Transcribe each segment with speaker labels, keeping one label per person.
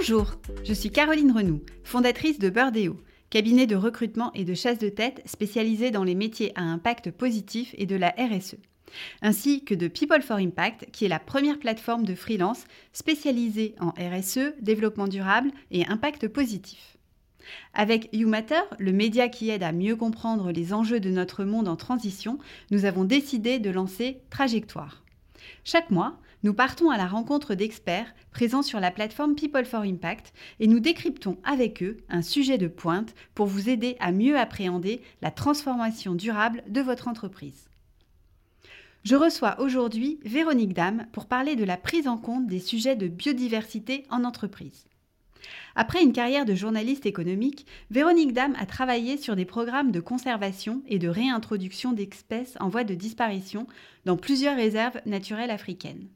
Speaker 1: Bonjour, je suis Caroline Renoux, fondatrice de Birdeo, cabinet de recrutement et de chasse de tête spécialisé dans les métiers à impact positif et de la RSE, ainsi que de People for Impact, qui est la première plateforme de freelance spécialisée en RSE, développement durable et impact positif. Avec YouMatter, le média qui aide à mieux comprendre les enjeux de notre monde en transition, nous avons décidé de lancer Trajectoire. Chaque mois, nous partons à la rencontre d'experts présents sur la plateforme People for Impact et nous décryptons avec eux un sujet de pointe pour vous aider à mieux appréhender la transformation durable de votre entreprise. Je reçois aujourd'hui Véronique Dame pour parler de la prise en compte des sujets de biodiversité en entreprise. Après une carrière de journaliste économique, Véronique Dame a travaillé sur des programmes de conservation et de réintroduction d'espèces en voie de disparition dans plusieurs réserves naturelles africaines.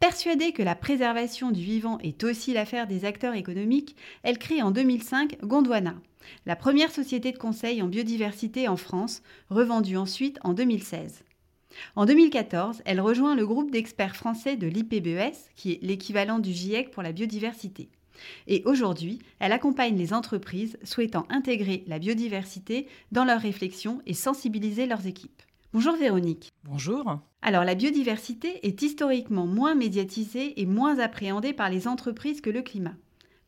Speaker 1: Persuadée que la préservation du vivant est aussi l'affaire des acteurs économiques, elle crée en 2005 Gondwana, la première société de conseil en biodiversité en France, revendue ensuite en 2016. En 2014, elle rejoint le groupe d'experts français de l'IPBES, qui est l'équivalent du GIEC pour la biodiversité. Et aujourd'hui, elle accompagne les entreprises souhaitant intégrer la biodiversité dans leurs réflexions et sensibiliser leurs équipes. Bonjour Véronique.
Speaker 2: Bonjour.
Speaker 1: Alors la biodiversité est historiquement moins médiatisée et moins appréhendée par les entreprises que le climat.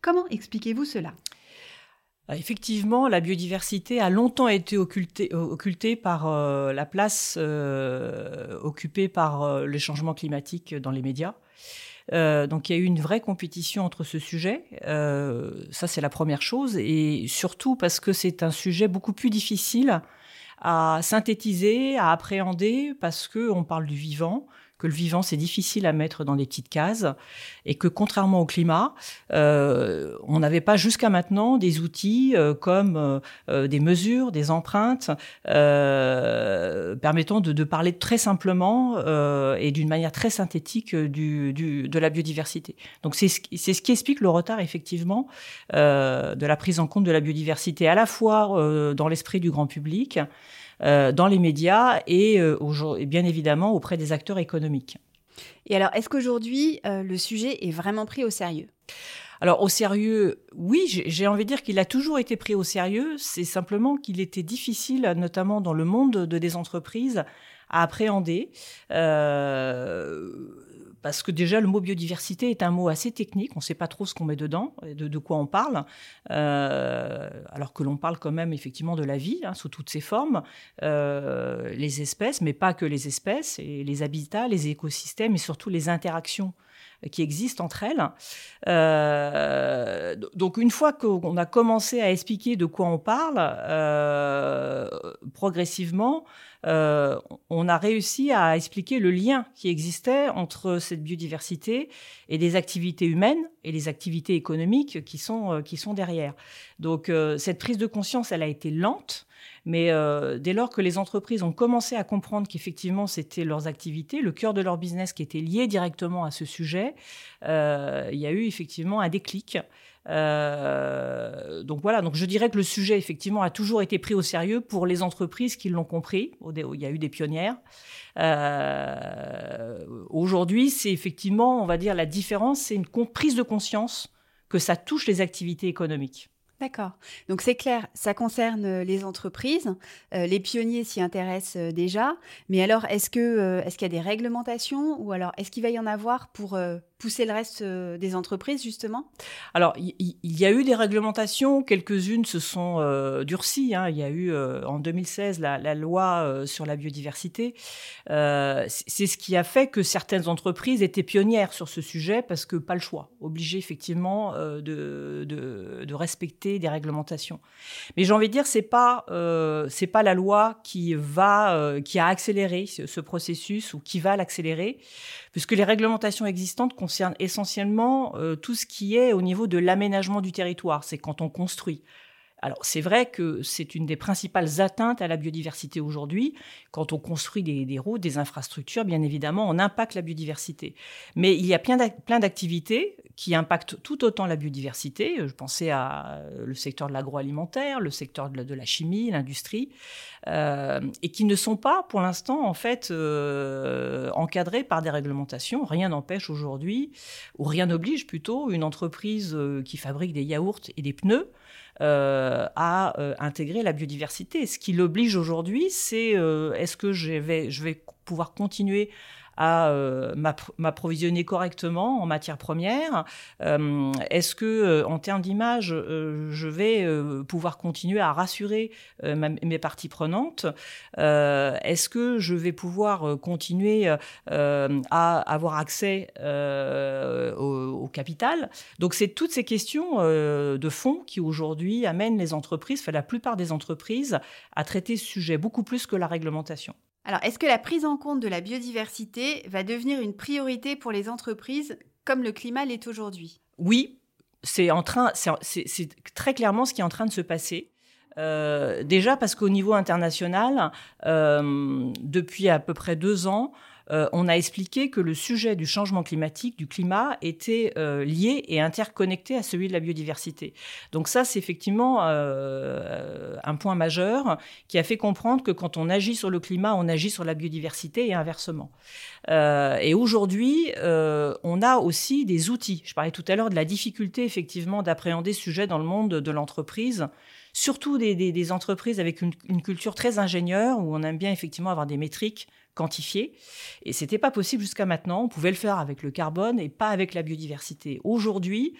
Speaker 1: Comment expliquez-vous cela?
Speaker 2: Euh, Effectivement, la biodiversité a longtemps été occultée, euh, par euh, la place occupée par le changement climatique dans les médias. Donc il y a eu une vraie compétition entre ce sujet. Ça c'est la première chose, et surtout parce que c'est un sujet beaucoup plus difficile à synthétiser, à appréhender, parce que on parle du vivant, que le vivant c'est difficile à mettre dans des petites cases et que contrairement au climat, euh, on n'avait pas jusqu'à maintenant des outils euh, comme euh, des mesures, des empreintes permettant de, parler très simplement et d'une manière très synthétique de la biodiversité. Donc c'est ce, ce qui explique le retard effectivement de la prise en compte de la biodiversité à la fois dans l'esprit du grand public dans les médias et, euh, et, bien évidemment auprès des acteurs économiques.
Speaker 1: Et alors, est-ce qu'aujourd'hui, euh, le sujet est vraiment pris au sérieux?
Speaker 2: Alors au sérieux, oui, j'ai envie de dire qu'il a toujours été pris au sérieux. C'est simplement qu'il était difficile, notamment dans le monde de, des entreprises, à appréhender. Euh, parce que déjà le mot biodiversité est un mot assez technique, on ne sait pas trop ce qu'on met dedans, de, de quoi on parle, euh, alors que l'on parle quand même effectivement de la vie hein, sous toutes ses formes, euh, les espèces, mais pas que les espèces, et les habitats, les écosystèmes et surtout les interactions qui existent entre elles. Euh, donc une fois qu'on a commencé à expliquer de quoi on parle, euh, progressivement, euh, on a réussi à expliquer le lien qui existait entre cette biodiversité et les activités humaines et les activités économiques qui sont, qui sont derrière. Donc cette prise de conscience, elle a été lente. Mais dès lors que les entreprises ont commencé à comprendre qu'effectivement c'était leurs activités, le cœur de leur business qui était lié directement à ce sujet, il y a eu effectivement un déclic. Euh, donc voilà, donc je dirais que le sujet effectivement a toujours été pris au sérieux pour les entreprises qui l'ont compris. Il y a eu des pionnières. Euh, Aujourd'hui, c'est effectivement, on va dire, la différence, c'est une prise de conscience que ça touche les activités économiques.
Speaker 1: D'accord. Donc c'est clair, ça concerne euh, les entreprises. Euh, les pionniers s'y intéressent euh, déjà. Mais alors, est-ce est-ce qu'il y a des réglementations ou alors est-ce qu'il va y en avoir pour pousser le reste euh, des entreprises, justement?
Speaker 2: Alors, il y, a eu des réglementations, quelques-unes se sont euh, durcies. Hein. Il y a eu euh, en 2016 la, loi sur la biodiversité. C'est ce qui a fait que certaines entreprises étaient pionnières sur ce sujet parce que pas le choix, obligées effectivement de, respecter des réglementations. Mais j'ai envie de dire, c'est pas c'est pas la loi qui va qui a accéléré ce, ce processus ou qui va l'accélérer puisque les réglementations existantes essentiellement euh, tout ce qui est au niveau de l'aménagement du territoire, c'est quand on construit. Alors c'est vrai que c'est une des principales atteintes à la biodiversité aujourd'hui. Quand on construit des, routes, des infrastructures, bien évidemment, on impacte la biodiversité. Mais il y a plein d'activités qui impactent tout autant la biodiversité. Je pensais à euh, le secteur de l'agroalimentaire, le secteur de la, chimie, l'industrie, euh, et qui ne sont pas, pour l'instant, en fait, euh, encadrés par des réglementations. Rien n'empêche aujourd'hui, ou rien n'oblige plutôt, une entreprise qui fabrique des yaourts et des pneus à intégrer la biodiversité. Ce qui l'oblige aujourd'hui, c'est est-ce que je vais, je vais pouvoir continuer à euh, m'approvisionner correctement en matières premières. Euh, Est-ce que, euh, en termes d'image, je vais pouvoir continuer à rassurer mes parties prenantes? Est-ce que je vais pouvoir continuer à avoir accès au, capital? Donc, c'est toutes ces questions de fond qui aujourd'hui amènent les entreprises, enfin la plupart des entreprises, à traiter ce sujet beaucoup plus que la réglementation.
Speaker 1: Alors, est-ce que la prise en compte de la biodiversité va devenir une priorité pour les entreprises comme le climat l'est aujourd'hui?
Speaker 2: Oui, c'est en train, c'est très clairement ce qui est en train de se passer. Euh, déjà parce qu'au niveau international, euh, depuis à peu près deux ans, euh, on a expliqué que le sujet du changement climatique, du climat, était euh, lié et interconnecté à celui de la biodiversité. Donc ça, c'est effectivement euh, un point majeur qui a fait comprendre que quand on agit sur le climat, on agit sur la biodiversité et inversement. et aujourd'hui, on a aussi des outils. Je parlais tout à l'heure de la difficulté effectivement d'appréhender ce sujet dans le monde de l'entreprise surtout des, entreprises avec une, une, culture très ingénieure, où on aime bien effectivement avoir des métriques, quantifié. Et c'était pas possible jusqu'à maintenant. On pouvait le faire avec le carbone et pas avec la biodiversité. Aujourd'hui,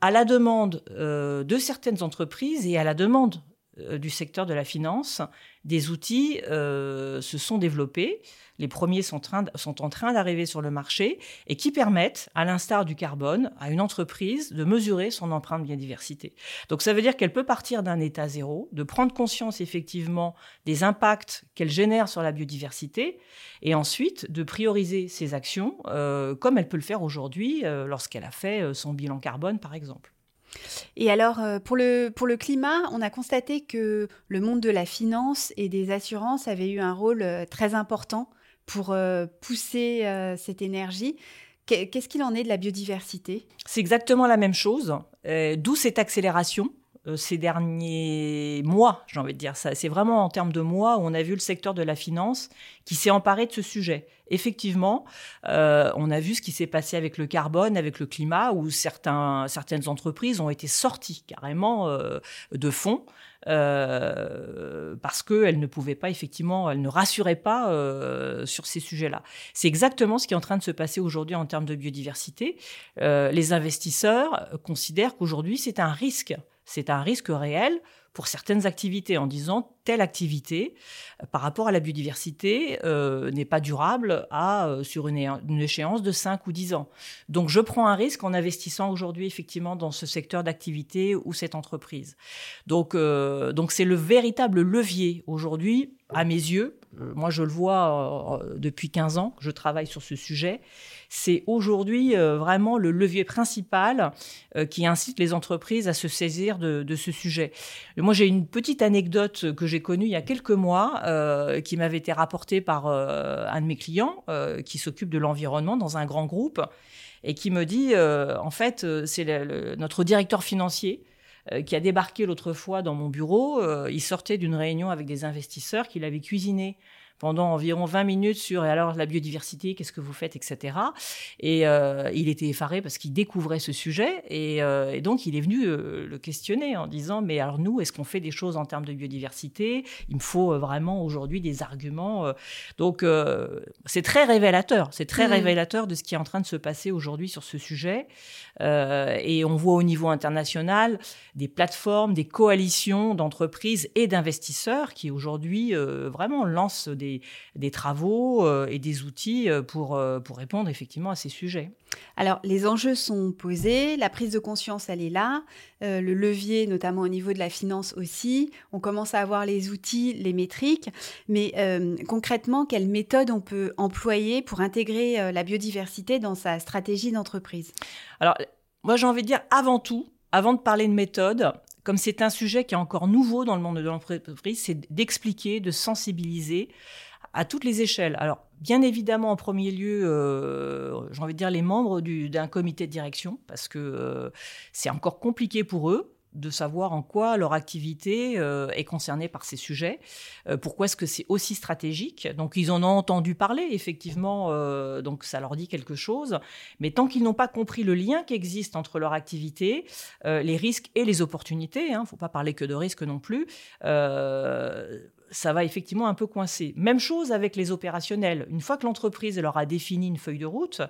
Speaker 2: à la demande euh, de certaines entreprises et à la demande euh, du secteur de la finance, des outils euh, se sont développés. Les premiers sont, en train d'arriver sur le marché et qui permettent, à l'instar du carbone, à une entreprise de mesurer son empreinte biodiversité. Donc ça veut dire qu'elle peut partir d'un état zéro, de prendre conscience effectivement des impacts qu'elle génère sur la biodiversité et ensuite de prioriser ses actions euh, comme elle peut le faire aujourd'hui lorsqu'elle a fait son bilan carbone par exemple.
Speaker 1: Et alors, euh, pour le, pour le climat, on a constaté que le monde de la finance et des assurances avait eu un rôle euh, très important pour euh, pousser cette énergie. Qu'est-ce qu'il en est de la biodiversité?
Speaker 2: C'est exactement la même chose, d'où cette accélération ces derniers mois, j'ai envie de dire ça. C'est vraiment en termes de mois où on a vu le secteur de la finance qui s'est emparé de ce sujet effectivement, euh, on a vu ce qui s'est passé avec le carbone, avec le climat, où certains, certaines entreprises ont été sorties carrément euh, de fonds. Euh, parce qu'elles ne pouvaient pas, effectivement, elles ne rassuraient pas sur ces sujets-là. C'est exactement ce qui est en train de se passer aujourd'hui en termes de biodiversité. les investisseurs considèrent qu'aujourd'hui, c'est un risque. C'est un risque réel pour certaines activités en disant telle activité euh, par rapport à la biodiversité euh, n'est pas durable euh, sur une, échéance de 5 ou 10 ans. Donc je prends un risque en investissant aujourd'hui effectivement dans ce secteur d'activité ou cette entreprise. Donc c'est le véritable levier aujourd'hui à mes yeux. Moi je le vois depuis 15 ans, je travaille sur ce sujet c'est aujourd'hui vraiment le levier principal qui incite les entreprises à se saisir de, ce sujet. Moi, j'ai une petite anecdote que j'ai connue il y a quelques mois, euh, qui m'avait été rapportée par un de mes clients qui s'occupe de l'environnement dans un grand groupe et qui me dit, en fait, c'est notre directeur financier qui a débarqué l'autre fois dans mon bureau. il sortait d'une réunion avec des investisseurs qu'il avait cuisiné pendant environ 20 minutes sur et alors la biodiversité, qu'est-ce que vous faites, etc. Et euh, il était effaré parce qu'il découvrait ce sujet et, euh, donc il est venu euh, le questionner en disant mais alors nous, est-ce qu'on fait des choses en termes de biodiversité? Il me faut vraiment aujourd'hui des arguments. donc c'est très révélateur, c'est très mmh. révélateur de ce qui est en train de se passer aujourd'hui sur ce sujet. et on voit au niveau international des plateformes, des coalitions d'entreprises et d'investisseurs qui aujourd'hui vraiment lancent des des, travaux euh, et des outils euh, pour, euh, pour répondre effectivement à ces sujets.
Speaker 1: Alors, les enjeux sont posés, la prise de conscience, elle est là, le levier, notamment au niveau de la finance aussi. On commence à avoir les outils, les métriques, mais concrètement, quelle méthode on peut employer pour intégrer la biodiversité dans sa stratégie d'entreprise?
Speaker 2: Alors, moi, j'ai envie de dire, avant tout, avant de parler de méthode, comme c'est un sujet qui est encore nouveau dans le monde de l'entreprise, c'est d'expliquer, de sensibiliser à toutes les échelles. Alors, bien évidemment, en premier lieu, euh, j'ai envie de dire les membres d'un comité de direction, parce que euh, c'est encore compliqué pour eux de savoir en quoi leur activité euh, est concernée par ces sujets. Euh, pourquoi est-ce que c'est aussi stratégique Donc ils en ont entendu parler, effectivement, euh, donc ça leur dit quelque chose. Mais tant qu'ils n'ont pas compris le lien qui existe entre leur activité, les risques et les opportunités, il hein, ne faut pas parler que de risques non plus, ça va effectivement un peu coincer. Même chose avec les opérationnels. Une fois que l'entreprise leur a défini une feuille de route,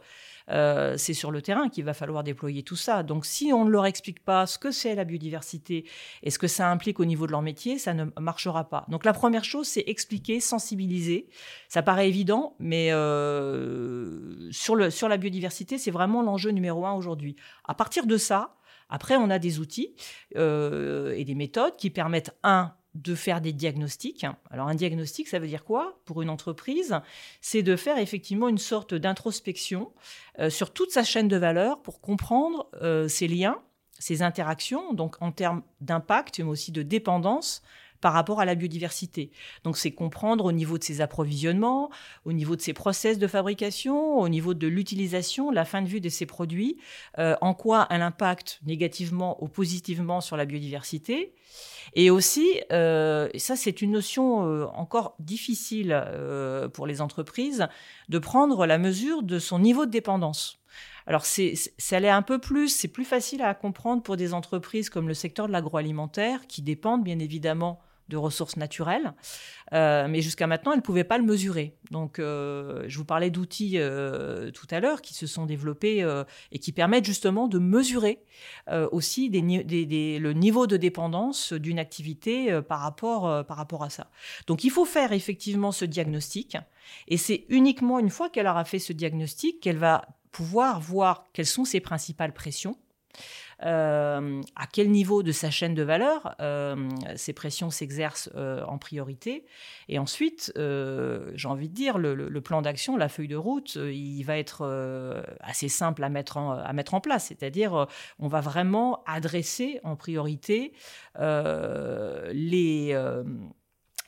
Speaker 2: euh, c'est sur le terrain qu'il va falloir déployer tout ça. Donc si on ne leur explique pas ce que c'est la biodiversité et ce que ça implique au niveau de leur métier, ça ne marchera pas. Donc la première chose, c'est expliquer, sensibiliser. Ça paraît évident, mais euh, sur, le, sur la biodiversité, c'est vraiment l'enjeu numéro un aujourd'hui. À partir de ça, après, on a des outils euh, et des méthodes qui permettent, un, de faire des diagnostics. Alors un diagnostic, ça veut dire quoi pour une entreprise? C'est de faire effectivement une sorte d'introspection euh, sur toute sa chaîne de valeur pour comprendre euh, ses liens, ses interactions, donc en termes d'impact, mais aussi de dépendance par rapport à la biodiversité. Donc c'est comprendre au niveau de ses approvisionnements, au niveau de ses process de fabrication, au niveau de l'utilisation, la fin de vue de ses produits, euh, en quoi elle impacte négativement ou positivement sur la biodiversité. Et aussi, euh, ça c'est une notion euh, encore difficile pour les entreprises, de prendre la mesure de son niveau de dépendance. Alors, c'est, ça l'est un peu plus, c'est plus facile à comprendre pour des entreprises comme le secteur de l'agroalimentaire, qui dépendent bien évidemment de ressources naturelles, euh, mais jusqu'à maintenant, elles ne pouvaient pas le mesurer. Donc, euh, je vous parlais d'outils euh, tout à l'heure qui se sont développés et qui permettent justement de mesurer aussi le niveau de dépendance d'une activité par, rapport, par rapport à ça. Donc, il faut faire effectivement ce diagnostic, et c'est uniquement une fois qu'elle aura fait ce diagnostic qu'elle va pouvoir voir quelles sont ses principales pressions euh, à quel niveau de sa chaîne de valeur euh, ces pressions s'exercent euh, en priorité. Et ensuite, j'ai envie de dire, le, plan d'action, la feuille de route, il va être assez simple à mettre en, à mettre en place. C'est-à-dire, on va vraiment adresser en priorité les,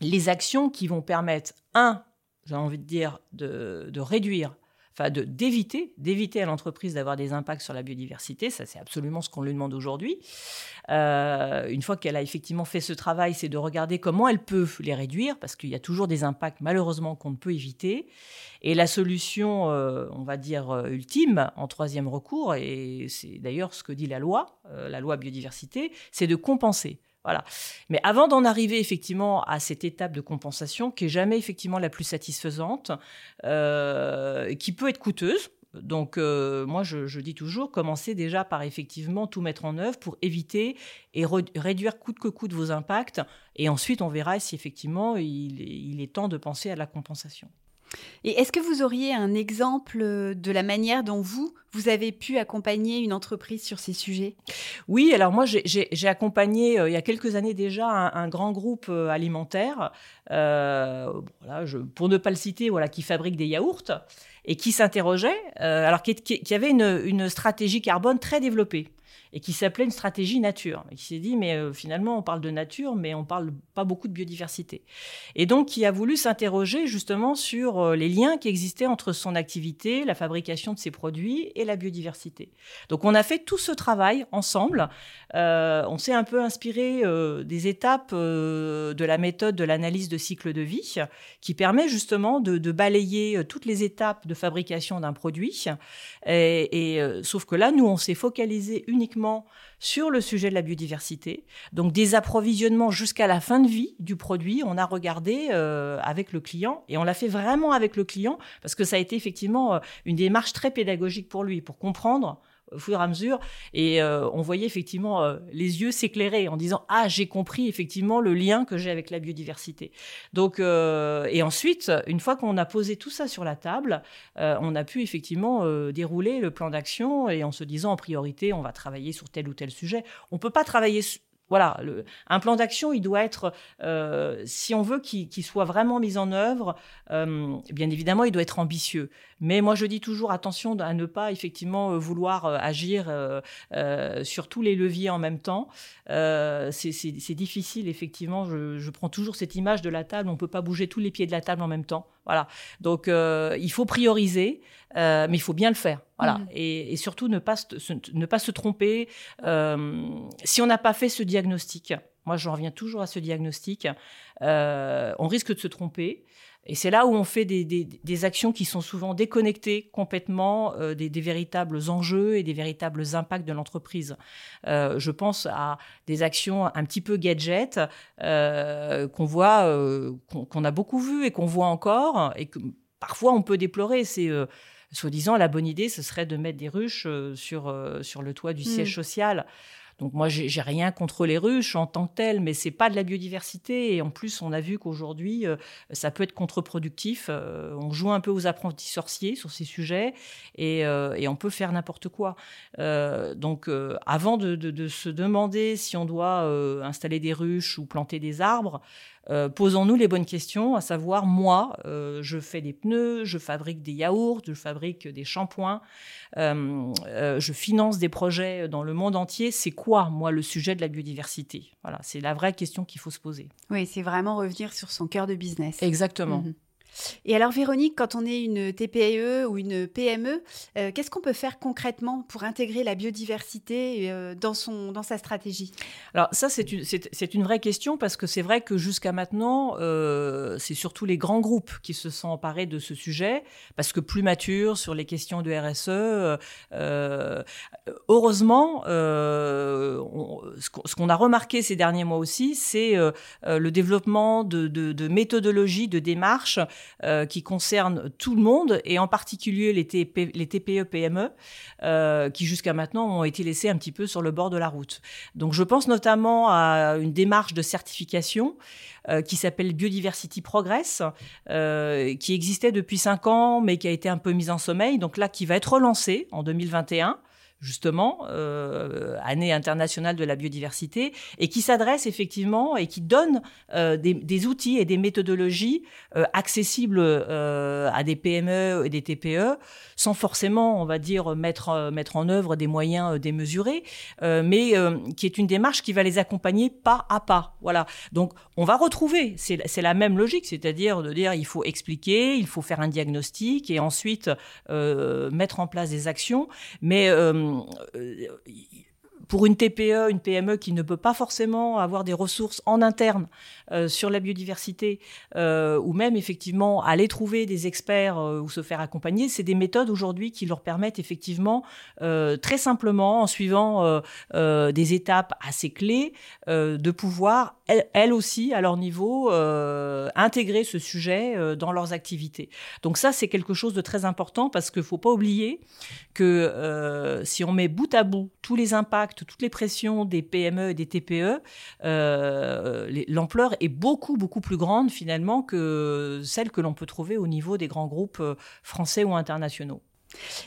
Speaker 2: les actions qui vont permettre, un, j'ai envie de dire, de, de réduire enfin d'éviter, d'éviter à l'entreprise d'avoir des impacts sur la biodiversité. Ça, c'est absolument ce qu'on lui demande aujourd'hui. Euh, une fois qu'elle a effectivement fait ce travail, c'est de regarder comment elle peut les réduire, parce qu'il y a toujours des impacts malheureusement qu'on ne peut éviter. Et la solution, euh, on va dire euh, ultime, en troisième recours, et c'est d'ailleurs ce que dit la loi, la loi biodiversité, c'est de compenser. Voilà. Mais avant d'en arriver effectivement à cette étape de compensation, qui est jamais effectivement la plus satisfaisante, euh, qui peut être coûteuse. Donc euh, moi je, dis toujours commencez déjà par effectivement tout mettre en œuvre pour éviter et réduire coûte que coûte vos impacts et ensuite on verra si effectivement il est temps de penser à la compensation.
Speaker 1: Et est-ce que vous auriez un exemple de la manière dont vous, vous avez pu accompagner une entreprise sur ces sujets?
Speaker 2: Oui, alors moi j'ai accompagné euh, il y a quelques années déjà un, grand groupe euh, alimentaire, euh, pour ne pas le citer, voilà, qui fabrique des yaourts et qui s'interrogeait, alors qui, avait une stratégie carbone très développée et qui s'appelait une stratégie nature. Il s'est dit, mais euh, finalement, on parle de nature, mais on parle pas beaucoup de biodiversité. Et donc, qui a voulu s'interroger justement sur euh, les liens qui existaient entre son activité, la fabrication de ses produits et la biodiversité. Donc, on a fait tout ce travail ensemble. Euh, on s'est un peu inspiré des étapes de la méthode de l'analyse de cycle de vie, qui permet justement de, balayer toutes les étapes de fabrication d'un produit. Et, et sauf que là, nous, on s'est focalisé uniquement sur le sujet de la biodiversité. Donc des approvisionnements jusqu'à la fin de vie du produit, on a regardé euh, avec le client et on l'a fait vraiment avec le client parce que ça a été effectivement euh, une démarche très pédagogique pour lui, pour comprendre au et à mesure. Et euh, on voyait effectivement euh, les yeux s'éclairer en disant Ah, j'ai compris effectivement le lien que j'ai avec la biodiversité. Donc, euh, et ensuite, une fois qu'on a posé tout ça sur la table, on a pu effectivement dérouler le plan d'action et en se disant en priorité, on va travailler sur tel ou tel sujet. On peut pas travailler voilà, un plan d'action, il doit être, euh, si on veut qu'il soit vraiment mis en œuvre, euh, bien évidemment, il doit être ambitieux. Mais moi, je dis toujours attention à ne pas effectivement euh, vouloir agir sur tous les leviers en même temps. c'est difficile, effectivement. Je, je, prends toujours cette image de la table. On ne peut pas bouger tous les pieds de la table en même temps Voilà. Donc, il faut prioriser, mais il faut bien le faire. Voilà. Mm. Et, surtout ne pas se, ne pas se tromper. si on n'a pas fait ce diagnostic, moi je reviens toujours à ce diagnostic, on risque de se tromper. Et c'est là où on fait des, actions qui sont souvent déconnectées complètement euh, des, véritables enjeux et des véritables impacts de l'entreprise. Euh, je pense à des actions un petit peu gadget euh, qu'on voit, qu'on a beaucoup vu et qu'on voit encore et que parfois on peut déplorer. C'est soi-disant la bonne idée, ce serait de mettre des ruches sur, sur le toit du mmh. siège social. Donc moi, j'ai rien contre les ruches en tant que telles, mais c'est pas de la biodiversité. Et en plus, on a vu qu'aujourd'hui, euh, ça peut être contre-productif. Euh, on joue un peu aux apprentis sorciers sur ces sujets et, euh, on peut faire n'importe quoi. donc, avant de, se demander si on doit installer des ruches ou planter des arbres, euh, posons-nous les bonnes questions, à savoir, moi, euh, je fais des pneus, je fabrique des yaourts, je fabrique des shampoings, euh, je finance des projets dans le monde entier. C'est quoi, moi, le sujet de la biodiversité? Voilà, c'est la vraie question qu'il faut se poser.
Speaker 1: Oui, c'est vraiment revenir sur son cœur de business.
Speaker 2: Exactement. Mhm.
Speaker 1: Et alors, Véronique, quand on est une TPE ou une PME, euh, qu'est-ce qu'on peut faire concrètement pour intégrer la biodiversité euh, dans, son, dans sa stratégie?
Speaker 2: Alors, ça, c'est une, une, vraie question parce que c'est vrai que jusqu'à maintenant, euh, c'est surtout les grands groupes qui se sont emparés de ce sujet parce que plus matures sur les questions de RSE. heureusement, ce qu'on a remarqué ces derniers mois aussi, c'est le développement de, de, de méthodologies, de démarches euh, qui concerne tout le monde et en particulier les, les TPE-PME euh, qui jusqu'à maintenant ont été laissés un petit peu sur le bord de la route. Donc je pense notamment à une démarche de certification euh, qui s'appelle Biodiversity Progress, qui existait depuis cinq ans mais qui a été un peu mise en sommeil. Donc là, qui va être relancée en 2021 justement, euh, année internationale de la biodiversité, et qui s'adresse effectivement et qui donne euh, des, outils et des méthodologies euh, accessibles à des PME et des TPE, sans forcément, on va dire, mettre, mettre en œuvre des moyens démesurés, mais qui est une démarche qui va les accompagner pas à pas. Voilà. Donc, on va retrouver, c'est la même logique, c'est-à-dire de dire il faut expliquer, il faut faire un diagnostic et ensuite mettre en place des actions, mais euh, pour une TPE, une PME qui ne peut pas forcément avoir des ressources en interne euh, sur la biodiversité, euh, ou même effectivement aller trouver des experts ou se faire accompagner, c'est des méthodes aujourd'hui qui leur permettent effectivement très simplement, en suivant des étapes assez clés, de pouvoir elles, aussi, à leur niveau, intégrer ce sujet dans leurs activités. Donc ça, c'est quelque chose de très important parce qu'il ne faut pas oublier que si on met bout à bout tous les impacts, toutes les pressions des PME et des TPE, euh, l'ampleur est beaucoup, beaucoup plus grande finalement que celle que l'on peut trouver au niveau des grands groupes euh, français ou internationaux.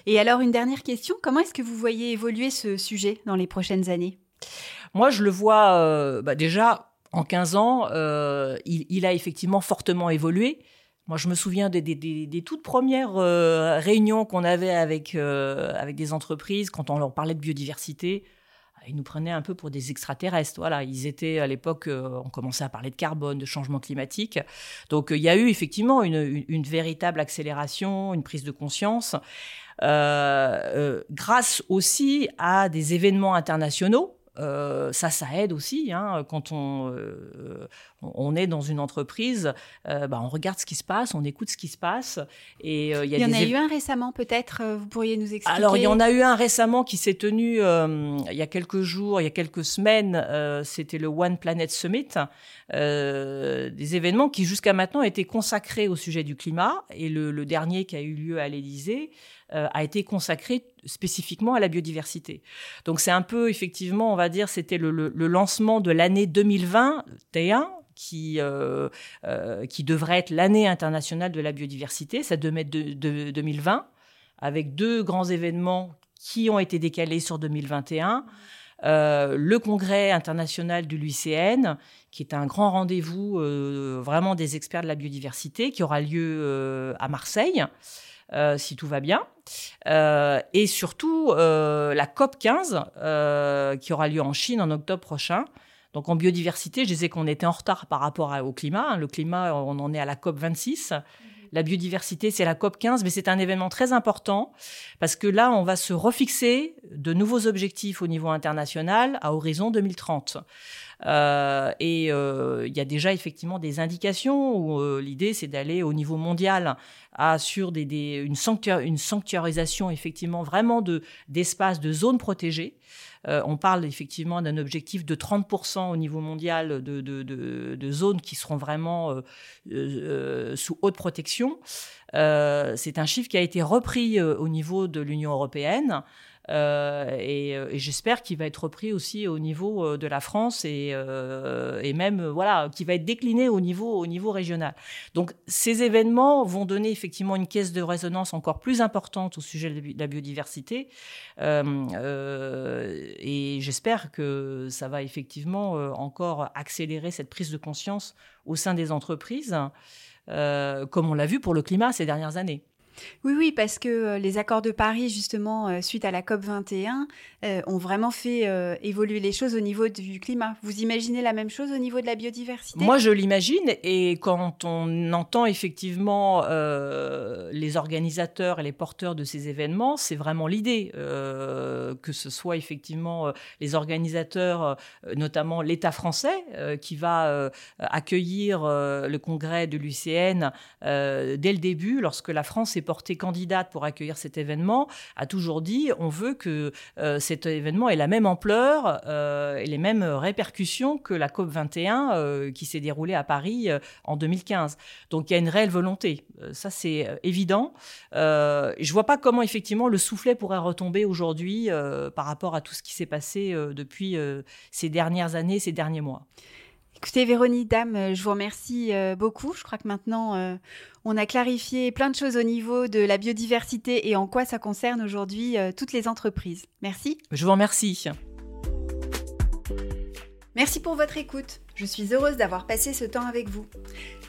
Speaker 1: Et alors, une dernière question, comment est-ce que vous voyez évoluer ce sujet dans les prochaines années?
Speaker 2: Moi, je le vois euh, bah, déjà en 15 ans, il, a effectivement fortement évolué. Moi, je me souviens des, toutes premières euh, réunions qu'on avait avec, euh, avec des entreprises quand on leur parlait de biodiversité. Ils nous prenaient un peu pour des extraterrestres. Voilà, ils étaient à l'époque, euh, on commençait à parler de carbone, de changement climatique. Donc, il y a eu effectivement une, véritable accélération, une prise de conscience, grâce aussi à des événements internationaux euh, ça, ça aide aussi. Hein, quand on, euh, on est dans une entreprise, euh, bah, on regarde ce qui se passe, on écoute ce qui se passe.
Speaker 1: Et il y, en a eu un récemment, peut-être. vous pourriez nous expliquer?
Speaker 2: Alors, il y en a eu un récemment qui s'est tenu il y a quelques jours, il y a quelques semaines. C'était le One Planet Summit, des événements qui jusqu'à maintenant étaient consacrés au sujet du climat. Et le, le dernier qui a eu lieu à l'Élysée euh, a été consacré spécifiquement à la biodiversité. Donc c'est un peu, effectivement, on va dire, c'était le, lancement de l'année 2021 qui, euh, euh, qui devrait être l'année internationale de la biodiversité, ça devait être de, 2020, avec deux grands événements qui ont été décalés sur 2021. le congrès international de l'UICN, qui est un grand rendez-vous vraiment des experts de la biodiversité, qui aura lieu à Marseille. Euh, si tout va bien. Euh, et surtout, euh, la COP 15, qui aura lieu en Chine en octobre prochain. Donc en biodiversité, je disais qu'on était en retard par rapport au climat. Hein. Le climat, on en est à la COP 26. La biodiversité, c'est la COP 15, mais c'est un événement très important parce que là, on va se refixer de nouveaux objectifs au niveau international à horizon 2030. Euh, et euh, il y a déjà effectivement des indications où euh, l'idée c'est d'aller au niveau mondial à sur une, sanctuarisation effectivement vraiment de d'espaces, de zones protégées. Euh, on parle effectivement d'un objectif de 30% au niveau mondial de, zones qui seront vraiment euh, euh, sous haute protection. c'est un chiffre qui a été repris au niveau de l'Union européenne. Euh, euh, et, j'espère qu'il va être repris aussi au niveau euh, de la France et, même voilà, qui va être décliné au niveau, au niveau régional. Donc ces événements vont donner effectivement une caisse de résonance encore plus importante au sujet de la biodiversité. et j'espère que ça va effectivement encore accélérer cette prise de conscience au sein des entreprises, comme on l'a vu pour le climat ces dernières années.
Speaker 1: Oui, oui, parce que euh, les accords de Paris, justement, euh, suite à la COP 21, euh, ont vraiment fait évoluer les choses au niveau du climat. Vous imaginez la même chose au niveau de la biodiversité?
Speaker 2: Moi, je l'imagine, et quand on entend effectivement les organisateurs et les porteurs de ces événements, c'est vraiment l'idée que ce soit effectivement les organisateurs, notamment l'État français, qui va accueillir le congrès de l'UCN dès le début, lorsque la France est portée candidate pour accueillir cet événement, a toujours dit on veut que euh, cet événement ait la même ampleur euh, et les mêmes répercussions que la COP 21 euh, qui s'est déroulée à Paris en 2015. Donc il y a une réelle volonté. ça c'est évident. je vois pas comment effectivement le soufflet pourrait retomber aujourd'hui par rapport à tout ce qui s'est passé depuis ces dernières années, ces derniers mois.
Speaker 1: Écoutez, Véronique Dame, euh, je vous remercie euh, beaucoup. Je crois que maintenant, euh, on a clarifié plein de choses au niveau de la biodiversité et en quoi ça concerne aujourd'hui toutes les entreprises. Merci.
Speaker 2: Je vous remercie.
Speaker 1: Merci pour votre écoute. Je suis heureuse d'avoir passé ce temps avec vous.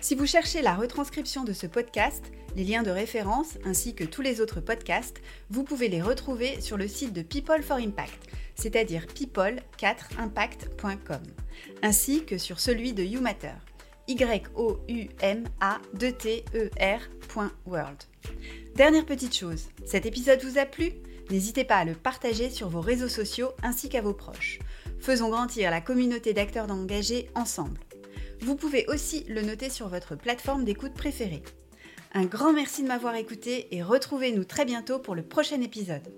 Speaker 1: Si vous cherchez la retranscription de ce podcast, les liens de référence ainsi que tous les autres podcasts, vous pouvez les retrouver sur le site de People for Impact c'est-à-dire people4impact.com, ainsi que sur celui de YouMatter, Y-O-U-M-A-T-E-R.world. Dernière petite chose, cet épisode vous a plu? N'hésitez pas à le partager sur vos réseaux sociaux ainsi qu'à vos proches. Faisons grandir la communauté d'acteurs engagés ensemble. Vous pouvez aussi le noter sur votre plateforme d'écoute préférée. Un grand merci de m'avoir écouté et retrouvez-nous très bientôt pour le prochain épisode.